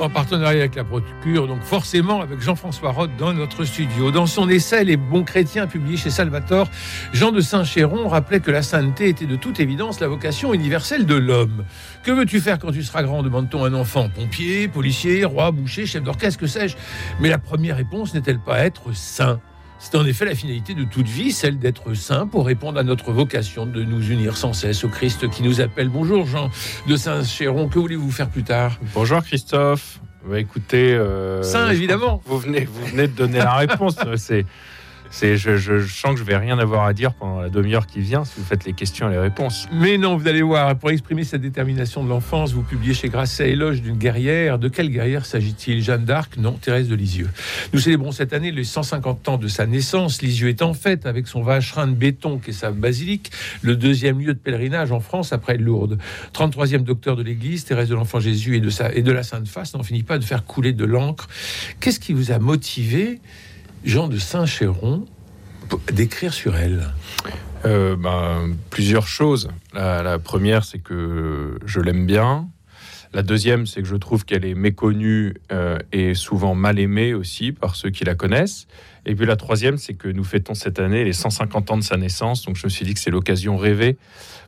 En partenariat avec la Procure, donc forcément avec Jean-François Roth dans notre studio. Dans son essai Les bons chrétiens publié chez Salvatore, Jean de Saint-Chéron rappelait que la sainteté était de toute évidence la vocation universelle de l'homme. Que veux-tu faire quand tu seras grand? demande-t-on un enfant. Pompier, policier, roi, boucher, chef d'orchestre, que sais-je? Mais la première réponse n'est-elle pas être saint? C'est en effet la finalité de toute vie, celle d'être saint pour répondre à notre vocation de nous unir sans cesse au Christ qui nous appelle. Bonjour Jean de Saint-Chéron, que voulez-vous faire plus tard? Bonjour Christophe. Bah, écoutez, euh, saint évidemment. Vous venez, vous venez de donner la réponse. C'est c'est, je, sens que je vais rien avoir à dire pendant la demi-heure qui vient si vous faites les questions et les réponses. Mais non, vous allez voir, pour exprimer cette détermination de l'enfance, vous publiez chez Grasset Éloge d'une guerrière. De quelle guerrière s'agit-il? Jeanne d'Arc? Non, Thérèse de Lisieux. Nous célébrons cette année les 150 ans de sa naissance. Lisieux est en fête avec son vacherin de béton qui est sa basilique, le deuxième lieu de pèlerinage en France après Lourdes. 33e docteur de l'Église, Thérèse de l'Enfant Jésus sa, et de la Sainte Face n'en finit pas de faire couler de l'encre. Qu'est-ce qui vous a motivé Jean de Saint-Chéron d'écrire sur elle euh, ben, Plusieurs choses. La, première, c'est que je l'aime bien. La deuxième, c'est que je trouve qu'elle est méconnue euh, et souvent mal aimée aussi par ceux qui la connaissent. Et puis la troisième, c'est que nous fêtons cette année les 150 ans de sa naissance. Donc je me suis dit que c'est l'occasion rêvée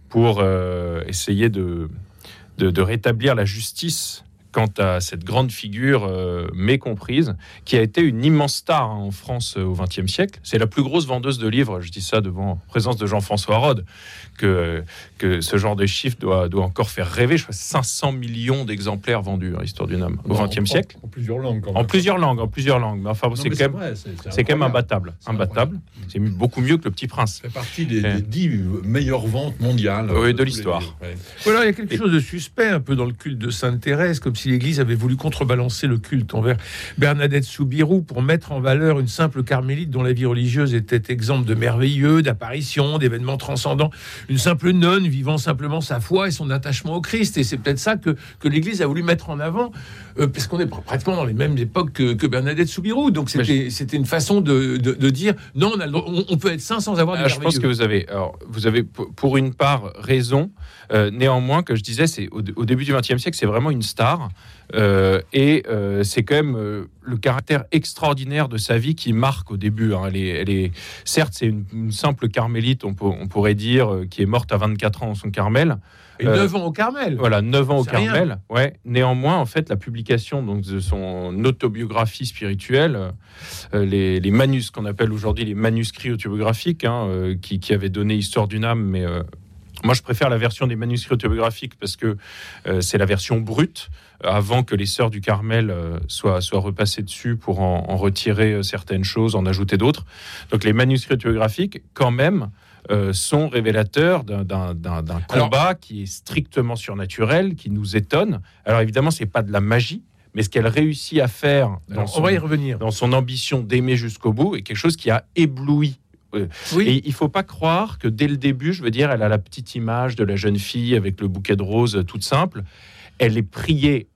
pour euh, essayer de, rétablir la justice quant à cette grande figure euh, mécomprise, qui a été une immense star hein, en France euh, au XXe siècle. C'est la plus grosse vendeuse de livres, je dis ça devant présence de Jean-François Rode, que, que ce genre de chiffre doit, doit encore faire rêver. Je crois 500 millions d'exemplaires vendus, à l'histoire d'une âme, au XXe siècle. En, plusieurs langues. En plusieurs langues, en plusieurs langues. Mais enfin, c'est quand, même, c'est quand même imbattable. Imbattable. C'est beaucoup mieux que Le Petit Prince. C'est partie des, des, dix meilleures ventes mondiales. Oui, de l'histoire. Ouais. Voilà, il y a quelque Et... chose de suspect un peu dans le culte de Sainte Thérèse, comme si l'Église avait voulu contrebalancer le culte envers Bernadette Soubirou pour mettre en valeur une simple carmélite dont la vie religieuse était exempte de merveilleux, d'apparitions, d'événements transcendants, une simple nonne vivant simplement sa foi et son attachement au Christ. Et c'est peut-être ça que, que l'Église a voulu mettre en avant, euh, parce qu'on est pratiquement dans les mêmes époques que, que Bernadette Soubirou. Donc c'était je... une façon de, de, de, dire non, on, a, on, on, peut être saint sans avoir de Je pense que vous avez, alors, vous avez pour une part raison. Euh, néanmoins, que je disais, c'est au, au, début du XXe siècle, c'est vraiment une star. Euh, et euh, c'est quand même le caractère extraordinaire de sa vie qui marque au début. Hein. Elle, est, elle, est, certes, c'est une, une, simple carmélite, on, peut, on, pourrait dire, qui est morte à 24 ans en son Carmel. Et 9 ans au Carmel. Voilà, 9 ans au Carmel. Ouais. Néanmoins, en fait, la publication donc, de son autobiographie spirituelle, les, les manus, qu'on appelle aujourd'hui les manuscrits autobiographiques, hein, qui, qui, avaient donné Histoire d'une âme, mais moi, je préfère la version des manuscrits autobiographiques parce que euh, c'est la version brute, avant que les sœurs du Carmel euh, soient, soient repassées dessus pour en, en retirer euh, certaines choses, en ajouter d'autres. Donc les manuscrits autobiographiques, quand même, euh, sont révélateurs d'un combat Alors, qui est strictement surnaturel, qui nous étonne. Alors évidemment, c'est pas de la magie, mais ce qu'elle réussit à faire dans, Alors, son, on va y revenir. dans son ambition d'aimer jusqu'au bout est quelque chose qui a ébloui oui. Et il faut pas croire que dès le début, je veux dire, elle a la petite image de la jeune fille avec le bouquet de roses toute simple. Elle est priée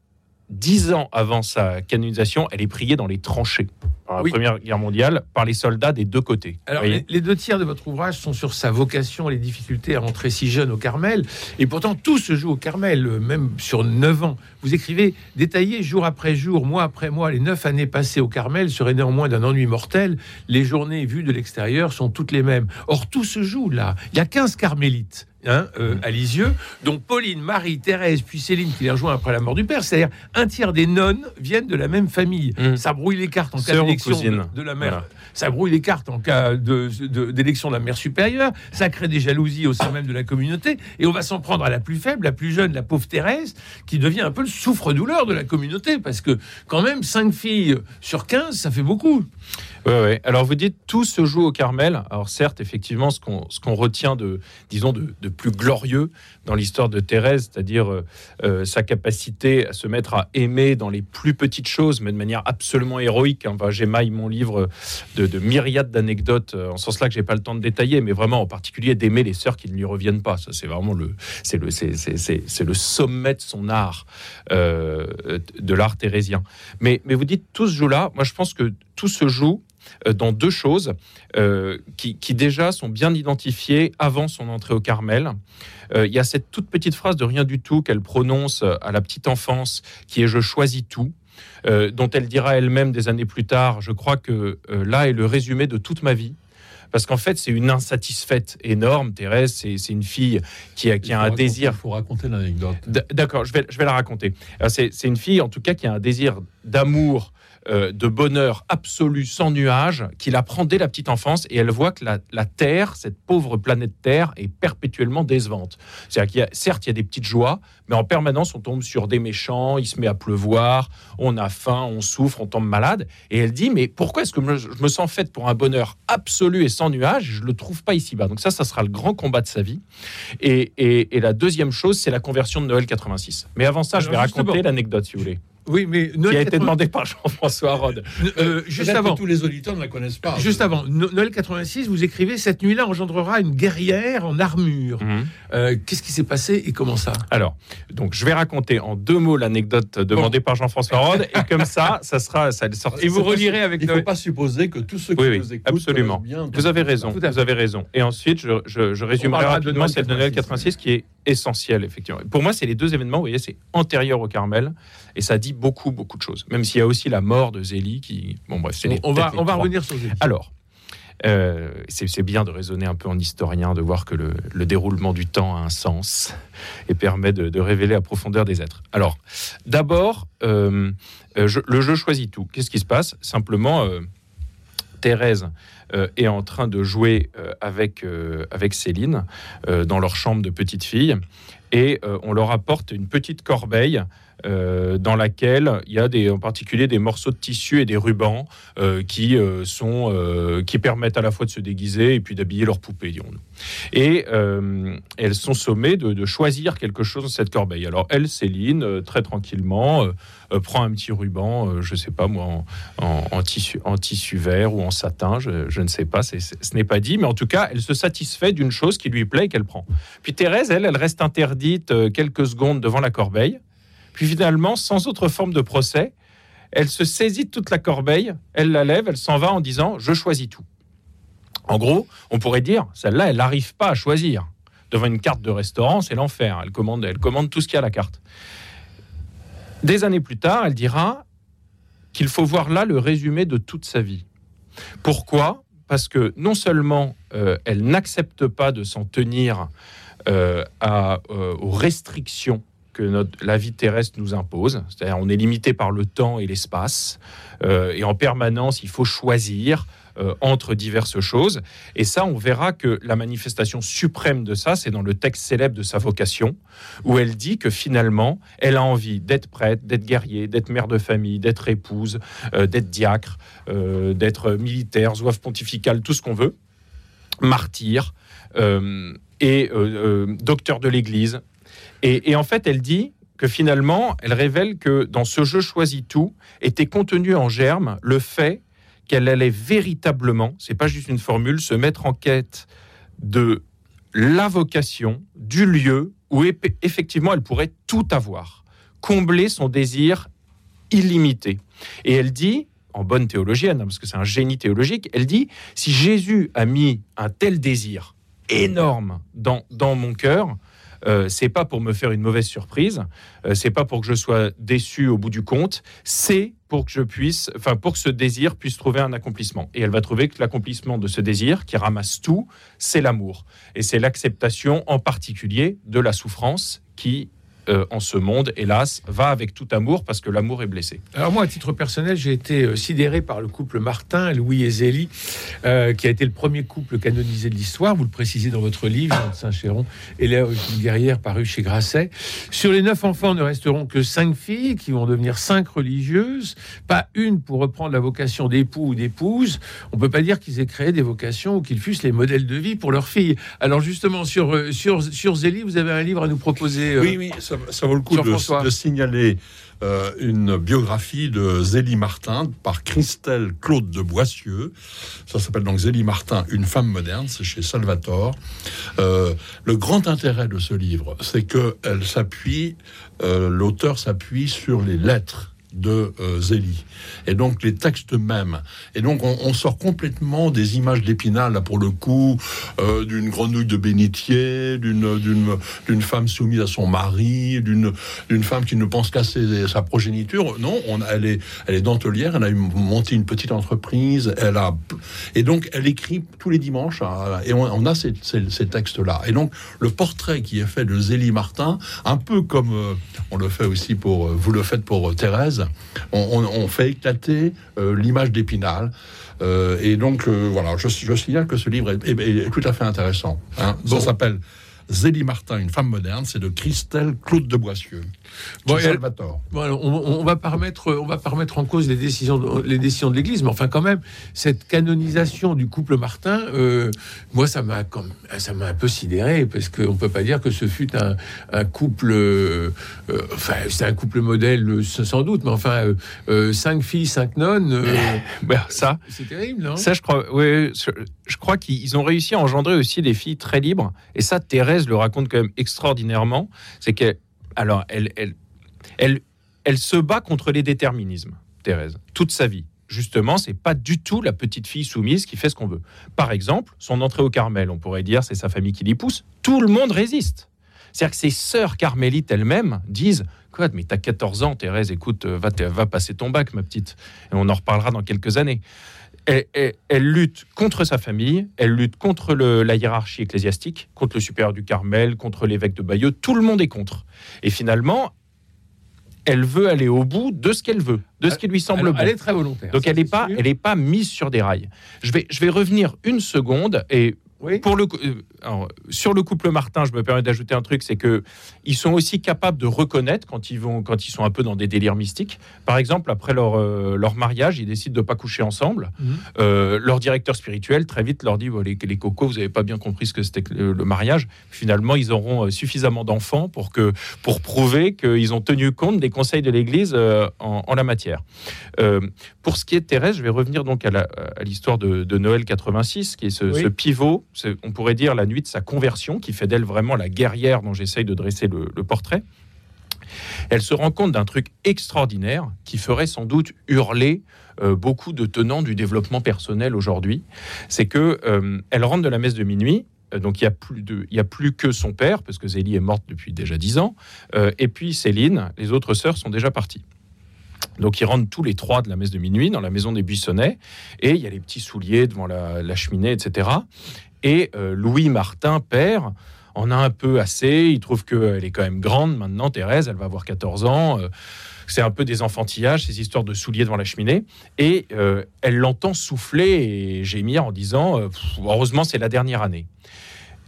dix ans avant sa canonisation, elle est priée dans les tranchées par la oui. Première Guerre mondiale par les soldats des deux côtés. Alors, les, les, deux tiers de votre ouvrage sont sur sa vocation, les difficultés à rentrer si jeune au Carmel. Et pourtant, tout se joue au Carmel, même sur neuf ans. Vous écrivez détaillé jour après jour, mois après mois, les neuf années passées au Carmel seraient néanmoins d'un ennui mortel. Les journées vues de l'extérieur sont toutes les mêmes. Or, tout se joue là. Il y a 15 carmélites. Hein, euh, à Lisieux. Donc Pauline, Marie, Thérèse, puis Céline qui les rejoint après la mort du père. C'est-à-dire un tiers des nonnes viennent de la même famille. Mmh. Ça brouille les cartes en cas d'élection de, de, la mère. Voilà. Ça brouille les cartes en cas d'élection de, de, de, la mère supérieure. Ça crée des jalousies au sein même de la communauté. Et on va s'en prendre à la plus faible, la plus jeune, la pauvre Thérèse, qui devient un peu le souffre-douleur de la communauté. Parce que quand même, 5 filles sur 15, ça fait beaucoup. Alors vous dites tout se joue au Carmel. Alors certes, effectivement, ce qu'on retient de, disons, de, de plus glorieux dans l'histoire de Thérèse, c'est-à-dire euh, euh, sa capacité à se mettre à aimer dans les plus petites choses, mais de manière absolument héroïque. Enfin, j'émaille mon livre de, de myriades d'anecdotes, euh, en sens-là que j'ai pas le temps de détailler, mais vraiment en particulier d'aimer les sœurs qui ne lui reviennent pas. Ça, c'est vraiment le, c'est le, c'est, le sommet de son art, de l'art thérésien. Mais, mais vous dites tout ce joue-là. Moi, je pense que tout se joue dans deux choses euh, qui, qui déjà sont bien identifiées avant son entrée au Carmel. Euh, Il y a cette toute petite phrase de rien du tout qu'elle prononce à la petite enfance, qui est ⁇ Je choisis tout euh, dont elle dira elle-même des années plus tard, je crois que euh, là est le résumé de toute ma vie. Parce qu'en fait, c'est une insatisfaite énorme. Thérèse, c'est une fille qui a, qui a un désir. Il faut raconter l'anecdote. D'accord, je vais, je vais la raconter. C'est une fille, en tout cas, qui a un désir d'amour, euh, de bonheur absolu, sans nuage, qui la prend dès la petite enfance et elle voit que la, la Terre, cette pauvre planète Terre, est perpétuellement décevante. C'est-à-dire qu'il y a, certes, il y a des petites joies, mais en permanence, on tombe sur des méchants, il se met à pleuvoir, on a faim, on souffre, on tombe malade. Et elle dit, mais pourquoi est-ce que je me sens faite pour un bonheur absolu et sans nuage Je ne le trouve pas ici-bas. Donc ça, ça sera le grand combat de sa vie. Et, et- et la deuxième chose, c'est la conversion de Noël 86. Mais avant ça, je vais raconter l'anecdote, si vous voulez, Oui, mais qui Noël a été 80 demandée par Jean-François Rode. Euh, juste Peut-être avant. que tous les auditeurs ne la connaissent pas. Juste avant, No- Noël 86, vous écrivez Cette nuit-là engendrera une guerrière en armure. Euh, Qu'est-ce qui s'est passé et comment ça? Alors, donc je vais raconter en deux mots l'anecdote demandée par Jean-François Rode, et comme ça, ça sera, ça sort. Et vous relirez avec Il ne faut pas supposer que tous ceux qui Oui, nous écoutent absolument. connaissent bien. Vous avez raison, vous avez raison. Et ensuite, je, je, je résumerai de rapidement Noël celle de Noël 86 86, qui est essentielle, effectivement. Pour moi, c'est les deux événements, vous voyez, c'est antérieur au Carmel, et ça dit beaucoup, beaucoup de choses. Même s'il y a aussi la mort de Zélie qui... Bon, bref, c'est On va, on va revenir sur Zélie. Alors, euh, c'est c'est bien de raisonner un peu en historien, de voir que le, le déroulement du temps a un sens et permet de, de révéler la profondeur des êtres. Alors, d'abord, euh, euh, je- le jeu choisit tout. Qu'est-ce qui se passe? Simplement, euh, Thérèse est en train de jouer euh, avec, euh, avec Céline euh, dans leur chambre de petite fille et euh, on leur apporte une petite corbeille euh, dans laquelle il y a des, en particulier des morceaux de tissu et des rubans euh, qui, euh, sont, euh, qui permettent à la fois de se déguiser et puis d'habiller leur poupée. Et euh, elles sont sommées de, choisir quelque chose dans cette corbeille. Alors elle, Céline, euh, très tranquillement, euh, prend un petit ruban, je sais pas moi, en, tissu, en tissu vert ou en satin, je, ne sais pas, ce n'est pas dit, mais en tout cas, elle se satisfait d'une chose qui lui plaît et qu'elle prend. Puis Thérèse, elle, elle reste interdite quelques secondes devant la corbeille. Puis finalement, sans autre forme de procès, elle se saisit de toute la corbeille, elle la lève, elle s'en va en disant Je choisis tout. En gros, on pourrait dire celle-là, elle n'arrive pas à choisir. Devant une carte de restaurant, c'est l'enfer. Elle commande, elle commande tout ce qu'il y a à la carte. Des années plus tard, elle dira qu'il faut voir là le résumé de toute sa vie. Pourquoi? Parce que non seulement euh, elle n'accepte pas de s'en tenir euh, euh, aux restrictions que notre, la vie terrestre nous impose. C'est-à-dire on est limité par le temps et l'espace. et en permanence, il faut choisir euh, entre diverses choses. Et ça, on verra que la manifestation suprême de ça, c'est dans le texte célèbre de sa vocation, où elle dit que finalement, elle a envie d'être prêtre, d'être guerrier, d'être mère de famille, d'être épouse, euh, d'être diacre, euh, d'être militaire, zouave pontificale, tout ce qu'on veut, martyr et docteur de l'Église. Et, et en fait, elle dit que finalement, elle révèle que dans ce jeu choisi tout était contenu en germe le fait qu'elle allait véritablement, c'est pas juste une formule, se mettre en quête de la vocation, du lieu où effectivement elle pourrait tout avoir, combler son désir illimité. Et elle dit, en bonne théologienne, hein, parce que c'est un génie théologique, elle dit, si Jésus a mis un tel désir énorme dans, dans mon cœur, euh, c'est pas pour me faire une mauvaise surprise, euh, c'est pas pour que je sois déçu au bout du compte, c'est pour que je puisse, enfin pour que ce désir puisse trouver un accomplissement. Et elle va trouver que l'accomplissement de ce désir, qui ramasse tout, c'est l'amour. Et c'est l'acceptation en particulier de la souffrance qui euh, en ce monde, hélas, va avec tout amour parce que l'amour est blessé. Alors moi, à titre personnel, j'ai été euh, sidéré par le couple Martin, Louis et Zélie, euh, qui a été le premier couple canonisé de l'histoire. Vous le précisez dans votre livre, Jean de Saint-Chéron, et là, une guerrière paru chez Grasset. Sur les neuf enfants, ne resteront que cinq filles qui vont devenir cinq religieuses, pas une pour reprendre la vocation d'époux ou d'épouse. On peut pas dire qu'ils aient créé des vocations ou qu'ils fussent les modèles de vie pour leurs filles. Alors justement, sur, sur, sur Zélie, vous avez un livre à nous proposer. euh, Oui, oui, ça, ça vaut le coup de, de signaler euh, une biographie de Zélie Martin par Christelle Claude de Boissieu. Ça s'appelle donc Zélie Martin, une femme moderne, c'est chez Salvatore. Euh, le grand intérêt de ce livre, c'est que elle s'appuie, euh, l'auteur s'appuie sur les lettres de euh, Zélie. Et donc les textes mêmes. Et donc on, sort complètement des images d'Épinal là pour le coup euh, d'une grenouille de bénitier d'une femme soumise à son mari d'une femme qui ne pense qu'à sa progéniture. Non on elle est elle est dentelière elle a monté une petite entreprise elle a et donc elle écrit tous les dimanches hein, et on, a ces, ces, ces textes là et donc le portrait qui est fait de Zélie Martin un peu comme euh, on le fait aussi pour vous le faites pour Thérèse on, on- on fait éclater euh, l'image d'Épinal. Euh, et donc, euh, voilà, je, je signale que ce livre est, est- est tout à fait intéressant. hein. Bon. Ça s'appelle Zélie Martin, une femme moderne. C'est de Christelle Claude de Boissieu. Bon, elle- on, on va pas remettre, on va pas remettre en cause les décisions, de, les décisions de l'Église, mais enfin quand même cette canonisation du couple Martin, euh, moi ça m'a, comme, ça m'a un peu sidéré parce qu'on peut pas dire que ce fut un, un couple, euh, euh, enfin c'est un couple modèle sans doute, mais enfin euh, euh, cinq filles, cinq nonnes, euh, Ben, ça, c'est terrible, non? ça, je crois, je crois qu'ils ont réussi à engendrer aussi des filles très libres. Et ça, Thérèse le raconte quand même extraordinairement. C'est qu'elle, alors, elle, elle, elle, elle se bat contre les déterminismes, Thérèse, toute sa vie. Justement, c'est pas du tout la petite fille soumise qui fait ce qu'on veut. Par exemple, son entrée au Carmel, on pourrait dire, c'est sa famille qui l'y pousse. Tout le monde résiste. C'est-à-dire que ses sœurs carmélites elles-mêmes disent Quoi, mais t'as 14 ans, Thérèse, écoute, euh, va, va passer ton bac, ma petite. Et on en reparlera dans quelques années. Elle, elle- elle lutte contre sa famille, elle lutte contre le- la hiérarchie ecclésiastique, contre le supérieur du Carmel, contre l'évêque de Bayeux. Tout le monde est contre. Et finalement, elle veut aller au bout de ce qu'elle veut, de ce qui lui semble Alors, bon. Elle est très volontaire. Donc ça, elle n'est pas, sûr. elle est pas mise sur des rails. Je vais, je vais revenir une seconde et Oui. pour le, euh, alors, sur le couple Martin, je me permets d'ajouter un truc, c'est que ils sont aussi capables de reconnaître quand ils vont, quand ils sont un peu dans des délires mystiques. Par exemple, après leur, euh, leur mariage, ils décident de pas coucher ensemble. Mhm. Euh, leur directeur spirituel très vite leur dit les, les cocos, vous n'avez pas bien compris ce que c'était le, le mariage. Finalement, ils auront suffisamment d'enfants pour que pour prouver qu'ils ont tenu compte des conseils de l'Église euh, en, en la matière. Pour ce qui est de Thérèse, je vais revenir donc à l'histoire de, de Noël 86, qui est ce, Oui. ce pivot, on pourrait dire la nuit de sa conversion, qui fait d'elle vraiment la guerrière dont j'essaye de dresser le, portrait. Elle se rend compte d'un truc extraordinaire qui ferait sans doute hurler euh, beaucoup de tenants du développement personnel aujourd'hui. C'est que euh, elle rentre de la messe de minuit. euh, Donc il y a plus de, il y a plus que son père parce que Zélie est morte depuis déjà dix ans. et puis Céline, les autres sœurs sont déjà parties. Donc ils rentrent tous les trois de la messe de minuit dans la maison des Buissonnets et il y a les petits souliers devant la, cheminée, etc. Et euh, Louis Martin, père, en a un peu assez. Il trouve qu'elle est quand même grande maintenant, Thérèse, elle va avoir 14 ans. euh, c'est un peu des enfantillages, ces histoires de souliers devant la cheminée. Et euh, elle l'entend souffler et gémir en disant Heureusement, c'est la dernière année.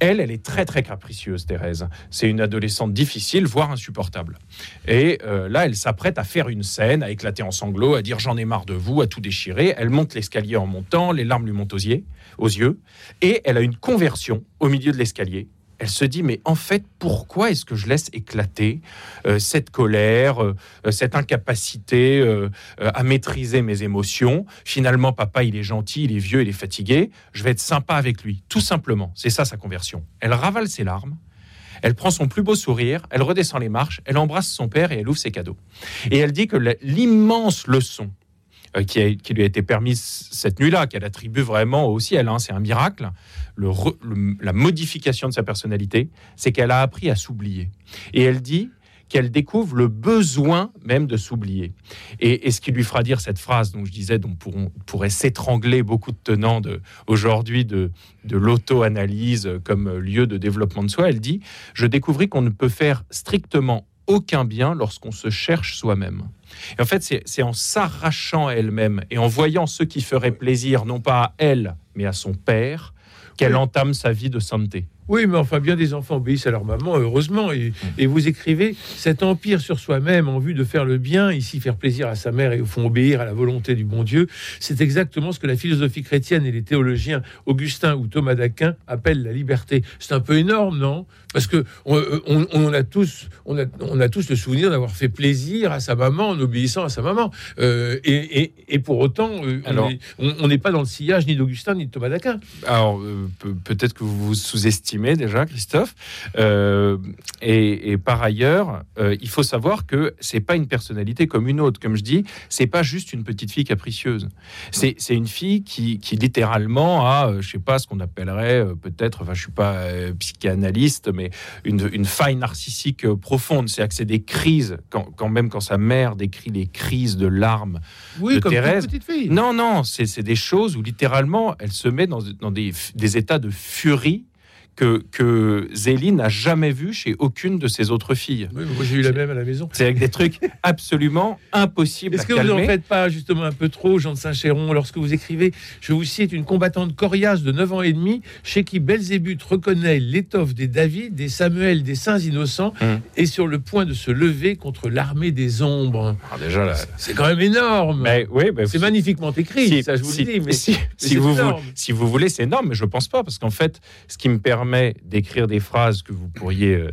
Elle, elle est très très capricieuse, Thérèse. C'est une adolescente difficile, voire insupportable. Et euh, là, elle s'apprête à faire une scène, à éclater en sanglots, à dire j'en ai marre de vous, à tout déchirer. Elle monte l'escalier en montant, les larmes lui montent aux yeux, aux yeux, et elle a une conversion au milieu de l'escalier. Elle se dit mais en fait pourquoi est-ce que je laisse éclater euh, cette colère, euh, euh, cette incapacité à maîtriser mes émotions? Finalement papa il est gentil, il est vieux, il est fatigué. Je vais être sympa avec lui, tout simplement. C'est ça sa conversion. Elle ravale ses larmes. Elle prend son plus beau sourire, elle redescend les marches, elle embrasse son père et elle ouvre ses cadeaux. Et elle dit que l'immense leçon qui, a- qui lui a été permise cette nuit-là, qu'elle attribue vraiment au ciel, hein, c'est un miracle, la modification de sa personnalité, c'est qu'elle a appris à s'oublier. Et elle dit qu'elle découvre le besoin même de s'oublier. Et, ce qui lui fera dire cette phrase, dont je disais, dont pourront- pourrait s'étrangler beaucoup de tenants aujourd'hui de, de l'auto-analyse comme lieu de développement de soi, elle dit, je découvris qu'on ne peut faire strictement aucun bien lorsqu'on se cherche soi-même. Et en fait, c'est en s'arrachant à elle-même et en voyant ce qui ferait plaisir, non pas à elle, mais à son père, qu'elle entame sa vie de sainteté. Oui, mais enfin, bien des enfants obéissent à leur maman, heureusement. Et, et vous écrivez cet empire sur soi-même en vue de faire le bien, ici faire plaisir à sa mère et au fond obéir à la volonté du bon Dieu. C'est exactement ce que la philosophie chrétienne et les théologiens Augustin ou Thomas d'Aquin appellent la liberté. C'est un peu énorme, non? Parce que on, on- on a tous, on a, on a tous le souvenir d'avoir fait plaisir à sa maman en obéissant à sa maman. Euh, et, et- et pour autant, euh, on Alors- on n'est pas dans le sillage ni d'Augustin ni de Thomas d'Aquin. Alors, euh, pe- peut-être que vous vous sous-estimez déjà, Christophe. Euh, et, et par ailleurs, euh, il faut savoir que c'est pas une personnalité comme une autre. Comme je dis, c'est pas juste une petite fille capricieuse. C'est une fille qui, qui littéralement a, euh, je sais pas, ce qu'on appellerait peut-être, enfin, je suis pas euh, psychanalyste, mais une, une faille narcissique profonde. C'est-à-dire que c'est des crises, quand, quand même quand sa mère décrit les crises de larmes Oui, De comme Thérèse. petite fille. non, non, c'est c'est des choses où littéralement elle se met dans, dans des, des états de furie que, que Zélie n'a jamais vu chez aucune de ses autres filles. Oui, moi j'ai eu la même à la maison. C'est avec des trucs absolument impossibles Est-ce que vous n'en calmer. faites pas justement un peu trop, Jean de Saint-Chéron, lorsque vous écrivez Je vous cite une combattante coriace de 9 ans et demi, chez qui Belzébuth reconnaît l'étoffe des David, des Samuel, des saints innocents, Hum. et sur le point de se lever contre l'armée des ombres. Alors déjà, là, C'est quand même énorme. mais oui, mais c'est vous- magnifiquement écrit, si- ça je vous si- le dis. Mais si, mais si c'est vous, énorme. si vous voulez, c'est énorme, mais je pense pas, parce qu'en fait, ce qui me permet d'écrire des phrases que vous pourriez euh,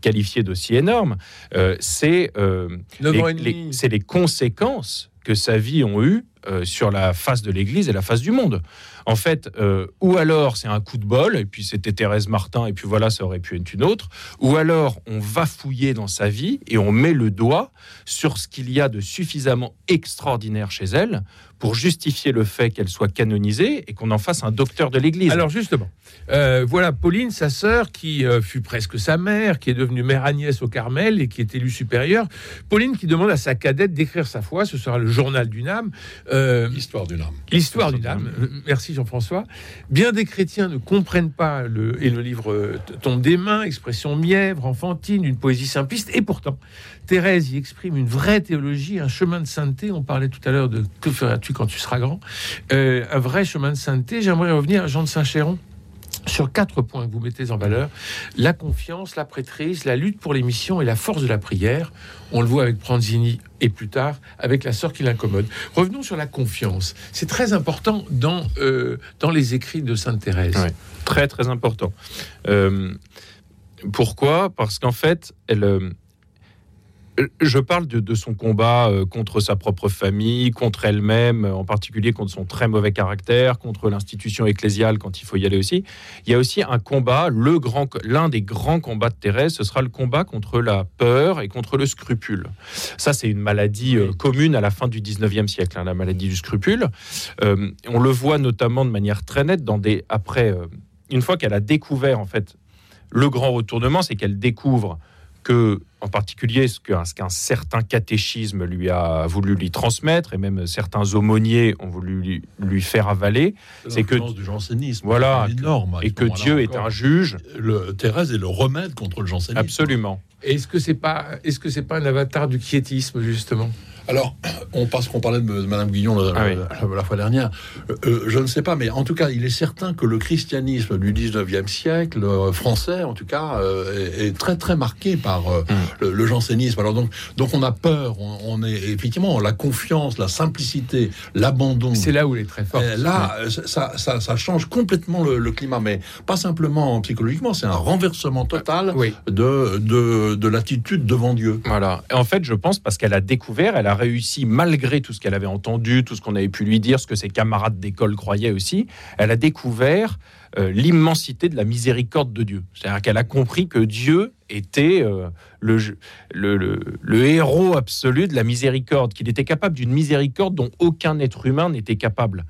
qualifier d'aussi énormes, euh, c'est euh, 9 ans et les- les- demi. c'est les conséquences que sa vie ont eues euh, sur la face de l'Église et la face du monde. En fait, euh, ou alors c'est un coup de bol, et puis c'était Thérèse Martin, et puis voilà, ça aurait pu être une autre, ou alors on va fouiller dans sa vie et on met le doigt sur ce qu'il y a de suffisamment extraordinaire chez elle pour justifier le fait qu'elle soit canonisée et qu'on en fasse un docteur de l'Église. Alors justement, euh, voilà Pauline, sa sœur, qui euh, fut presque sa mère, qui est devenue mère Agnès au Carmel et qui est élue supérieure. Pauline qui demande à sa cadette d'écrire sa foi, ce sera le journal d'une âme. Euh, L'histoire d'une âme. L'histoire d'une âme. Euh, Jean-François. Bien des chrétiens ne comprennent pas le et le livre euh, tombe des mains, expression mièvre, enfantine, une poésie simpliste. Et pourtant, Thérèse y exprime une vraie théologie, un chemin de sainteté. On parlait tout à l'heure de que feras-tu quand tu seras grand? Euh, Un vrai chemin de sainteté. J'aimerais revenir à Jean de Saint-Chéron sur quatre points que vous mettez en valeur la confiance, la prêtrise, la lutte pour les missions et la force de la prière. On le voit avec Pranzini et plus tard avec la sœur qui l'incommode. Revenons sur la confiance. C'est très important dans, euh, dans les écrits de Sainte Thérèse. Très très important. Euh, pourquoi? Parce qu'en fait, elle, euh, je parle de, son combat euh, contre sa propre famille, contre elle-même, en particulier contre son très mauvais caractère, contre l'institution ecclésiale quand il faut y aller aussi. Il y a aussi un combat, l'un des grands combats de Thérèse, ce sera le combat contre la peur et contre le scrupule. Ça, c'est une maladie euh, commune à la fin du 19e siècle, hein, la maladie du scrupule. Euh, on le voit notamment de manière très nette dans des après. une fois qu'elle a découvert en fait le grand retournement, c'est qu'elle découvre que, en particulier, ce qu'un ce qu'un certain catéchisme lui a voulu lui transmettre, et même certains aumôniers ont voulu lui, lui faire avaler, C'est que- du jansénisme. Voilà, énorme. et que Dieu est un juge. Le, Thérèse est le remède contre le jansénisme. Absolument. Est-ce que c'est pas est-ce que c'est pas un avatar du quiétisme justement? Alors, on passe qu'on parlait de Madame Guillon la, Ah oui. la- la fois dernière. Euh, euh, je ne sais pas, mais en tout cas, il est certain que le christianisme du 19e siècle, euh, français en tout cas, euh, est, est très très marqué par euh, Mm. le, le jansénisme. Alors donc, donc on a peur, on, on est effectivement la confiance, la simplicité, l'abandon. C'est là où elle est très forte. Euh, là, euh, ça, ça, ça change complètement le, le climat, mais pas simplement psychologiquement, c'est un renversement total Oui. de, de, de l'attitude devant Dieu. Voilà. Et en fait, je pense parce qu'elle a découvert, elle a réussi, malgré tout ce qu'elle avait entendu, tout ce qu'on avait pu lui dire, ce que ses camarades d'école croyaient aussi, elle a découvert euh, l'immensité de la miséricorde de Dieu. C'est-à-dire qu'elle a compris que Dieu était euh, le, héros absolu de la miséricorde, qu'il était capable d'une miséricorde dont aucun être humain n'était capable.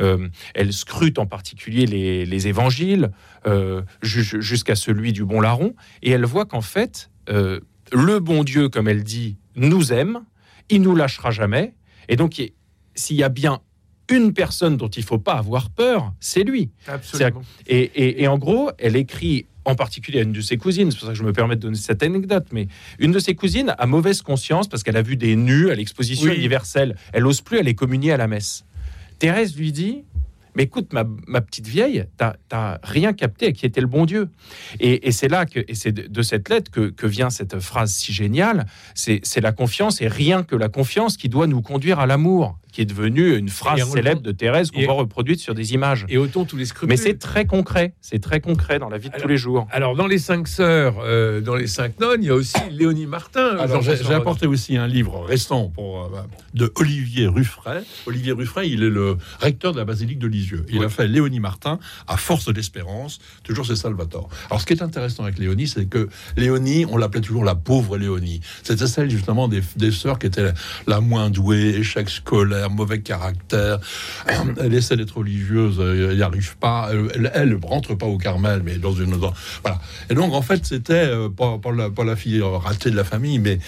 Euh, elle scrute en particulier les, les évangiles ju- jusqu'à celui du bon larron, et elle voit qu'en fait, le bon Dieu, comme elle dit, nous aime, il nous lâchera jamais, et donc il- s'il y a bien une personne dont il faut pas avoir peur, c'est lui. Absolument. Et, et- et en gros, elle écrit en particulier à une de ses cousines. C'est pour ça que je me permets de donner cette anecdote. Mais une de ses cousines a mauvaise conscience parce qu'elle a vu des nus à l'exposition Oui. universelle. Elle ose plus aller communier à la messe. Thérèse lui dit mais écoute, ma, petite vieille, t'as rien capté qui était le bon Dieu. Et, c'est là que, et c'est de, cette lettre que, que vient cette phrase si géniale. C'est la confiance et rien que la confiance qui doit nous conduire à l'amour, qui est devenue une phrase célèbre de Thérèse qu'on voit reproduite sur des images. Et autant tous les scrupules. Mais c'est très concret, c'est très concret dans la vie de tous les jours. Alors, dans les cinq sœurs, euh, dans les cinq nonnes, il y a aussi Léonie Martin. Alors, j'ai apporté aussi un livre récent pour, euh, de Olivier Ruffray. Olivier Ruffray, il est le recteur de la basilique de Lisieux. Il Oui. a fait Léonie Martin à Force d'Espérance, toujours c'est Salvatore. Alors, ce qui est intéressant avec Léonie, c'est que Léonie, on l'appelait toujours la pauvre Léonie. C'était celle justement des, des sœurs qui étaient la moins douée, échec scolaire, mauvais caractère. Elle essaie d'être religieuse, euh, elle n'y arrive pas. Elle, elle rentre pas au Carmel, mais dans une dans- voilà. Et donc en fait, c'était euh, pas, la, pas la fille ratée de la famille, mais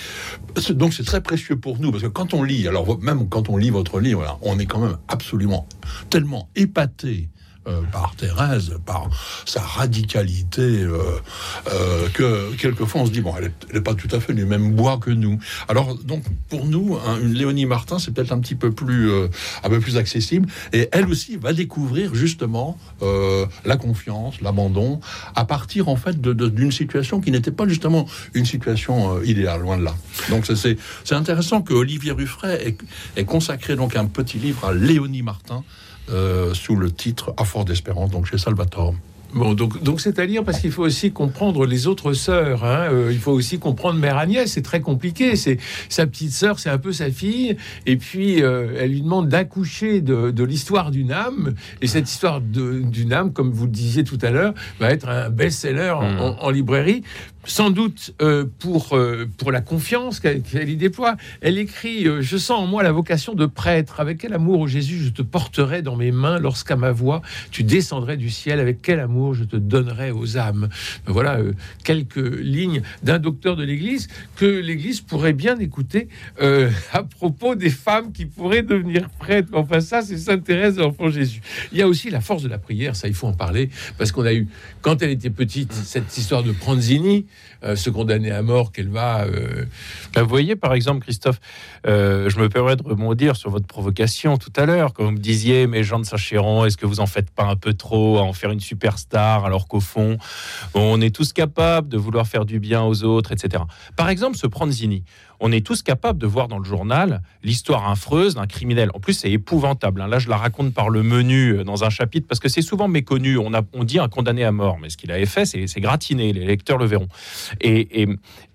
donc c'est très précieux pour nous parce que quand on lit, alors même quand on lit votre livre, on est quand même absolument tellement épaté. Euh, par Thérèse, par sa radicalité, euh, euh, que quelquefois on se dit bon, elle n'est pas tout à fait du même bois que nous. Alors donc pour nous, hein, une Léonie Martin, c'est peut-être un petit peu plus, un peu plus accessible, et elle aussi va découvrir justement la confiance, l'abandon, à partir en fait d'une situation qui n'était pas justement une situation idéale, loin de là. Donc c'est intéressant que Olivier Ruffray ait, ait consacré donc un petit livre à Léonie Martin. Euh, sous le titre À Fort d'Espérance, donc chez Salvatore. Bon, donc donc c'est à lire parce qu'il faut aussi comprendre les autres sœurs. hein. Euh, il faut aussi comprendre Mère Agnès. C'est très compliqué. C'est sa petite sœur, c'est un peu sa fille. Et puis euh, elle lui demande d'accoucher de, de l'histoire d'une âme. Et cette histoire d'une âme, comme vous le disiez tout à l'heure, va être un best-seller en, Mm. en- en librairie. Sans doute euh, pour, euh, pour la confiance qu'elle y déploie. Elle écrit euh, Je sens en moi la vocation de prêtre. Avec quel amour, ô Jésus, je te porterai dans mes mains lorsqu'à ma voix tu descendrais du ciel. Avec quel amour je te donnerai aux âmes. Voilà euh, quelques lignes d'un docteur de l'Église que l'Église pourrait bien écouter à propos des femmes qui pourraient devenir prêtres. Enfin, ça, c'est Sainte Thérèse l'Enfant Jésus. Il y a aussi la force de la prière, ça, il faut en parler, parce qu'on a eu, quand elle était petite, cette histoire de Pranzini, euh, ce condamné à mort qu'elle va. euh, Bah, vous voyez, par exemple, Christophe, euh, je me permets de rebondir sur votre provocation tout à l'heure, quand vous me disiez, mais Jean de Sacheron, est-ce que vous en faites pas un peu trop à en faire une superstar, alors qu'au fond, on est tous capables de vouloir faire du bien aux autres, etc. Par exemple, ce Pranzini, on est tous capables de voir dans le journal l'histoire affreuse d'un criminel. En plus, c'est épouvantable. hein. Là, je la raconte par le menu euh, dans un chapitre, parce que c'est souvent méconnu. On, a, on dit un condamné à mort, mais ce qu'il avait fait, c'est gratiné. Les lecteurs le verront. Et, et,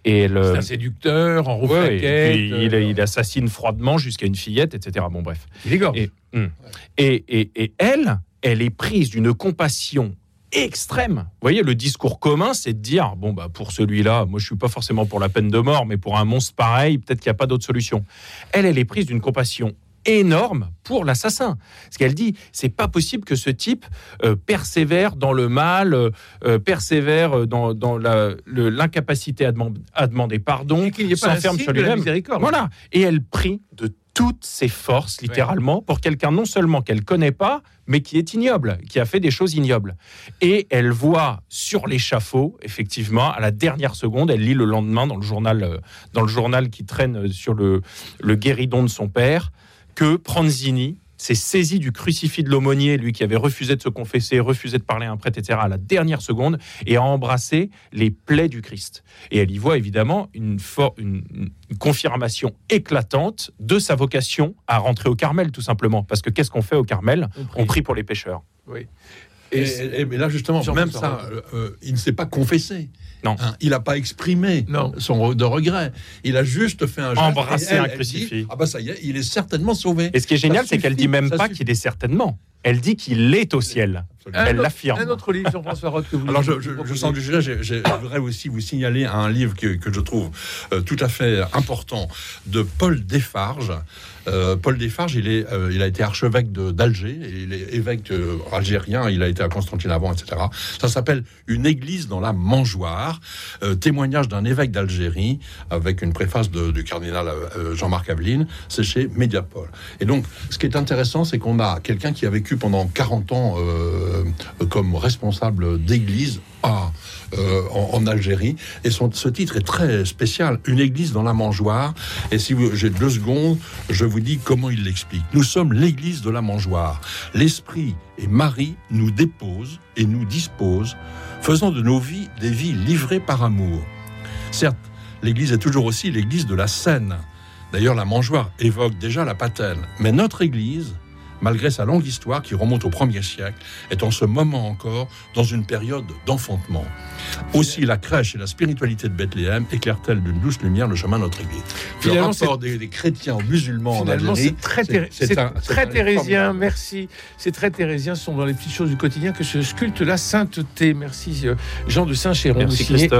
et le, c'est un séducteur en roue Ouais, il, euh, il assassine froidement jusqu'à une fillette, etc. Bon, bref. il. Et, hum. et, et- et elle, elle est prise d'une compassion extrême. Vous voyez, le discours commun, c'est de dire bon, bah, pour celui-là, moi, je suis pas forcément pour la peine de mort, mais pour un monstre pareil, peut-être qu'il n'y a pas d'autre solution. Elle, elle est prise d'une compassion énorme pour l'assassin. Ce qu'elle dit, c'est pas possible que ce type euh, persévère dans le mal, euh, euh, persévère dans, dans l'incapacité à, demand- à demander pardon, Et qu'il n'y ait pas un s'enferme sur lui-même. Voilà. Et elle prie de toutes ses forces, littéralement, pour quelqu'un non seulement qu'elle connaît pas, mais qui est ignoble, qui a fait des choses ignobles. Et elle voit sur l'échafaud, effectivement, à la dernière seconde, elle lit le lendemain dans le journal, euh, dans le journal qui traîne euh, sur le, le guéridon de son père, que Pranzini s'est saisi du crucifix de l'aumônier, lui qui avait refusé de se confesser, refusé de parler à un prêtre, etc., à la dernière seconde, et a embrassé les plaies du Christ. Et elle y voit évidemment une, for- une- une confirmation éclatante de sa vocation à rentrer au Carmel, tout simplement. Parce que qu'est-ce qu'on fait au Carmel? On prie pour les pécheurs. Oui. Et, Et, et- mais là, justement, même ça, euh, euh, il ne s'est pas confessé. Non. Hein, il n'a pas exprimé Non. son re- de regret. Il a juste fait un geste. Elle, un crucifix. ah bah ça y est, il est certainement sauvé. Et ce qui est génial, c'est qu'elle dit même pas qu'il est certainement. Elle dit qu'il est au ciel. Absolument. Elle l'affirme. Un autre livre, Jean-François Roth, que vous Alors, je, je, sens du sujet, je voudrais aussi vous signaler un livre que, que je trouve euh, tout à fait important de Paul Desfarges. Euh, Paul Desfarges, il, est, euh, il a été archevêque d'Alger, il est évêque euh, algérien, il a été à Constantine avant, etc. Ça s'appelle Une église dans la mangeoire, témoignage d'un évêque d'Algérie, avec une préface du cardinal Jean-Marc Aveline, c'est chez Mediapol. Et donc, ce qui est intéressant, c'est qu'on a quelqu'un qui a vécu pendant 40 ans comme responsable d'église euh, en, Algérie. Et son, ce titre est très spécial, Une église dans la mangeoire. Et si j'ai deux secondes, je vous dis comment il l'explique. Nous sommes l'église de la mangeoire. L'Esprit et Marie nous déposent et nous disposent, faisant de nos vies des vies livrées par amour. Certes, l'église est toujours aussi l'église de la scène. D'ailleurs, la mangeoire évoque déjà la patène. Mais notre église, malgré sa longue histoire qui remonte au 1er siècle, est en ce moment encore dans une période d'enfantement. Aussi, la crèche et la spiritualité de Bethléem éclairent-elles d'une douce lumière le chemin de notre église? Finalement, le rapport des, des chrétiens aux musulmans en Algérie, c'est très, c'est- très thérésien. formidable. Merci. C'est très thérésien. Ce sont dans les petites choses du quotidien que se sculpte la sainteté. Merci, euh, Jean de Saint-Chéron.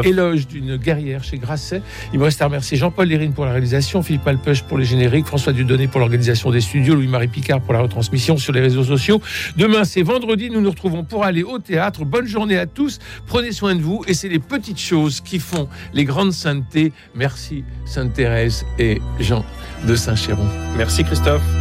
Éloge d'une guerrière chez Grasset. Il me reste à remercier Jean-Paul Lérine pour la réalisation, Philippe Malpeuch pour les génériques, François Dudonné pour l'organisation des studios, Louis-Marie Picard pour la retransmission sur les réseaux sociaux. Demain, c'est vendredi. Nous nous retrouvons pour aller au théâtre. Bonne journée à tous. Prenez soin de vous. Et c'est les petites choses qui font les grandes saintetés. Merci, Sainte Thérèse et Jean de Saint-Chéron. Merci Christophe.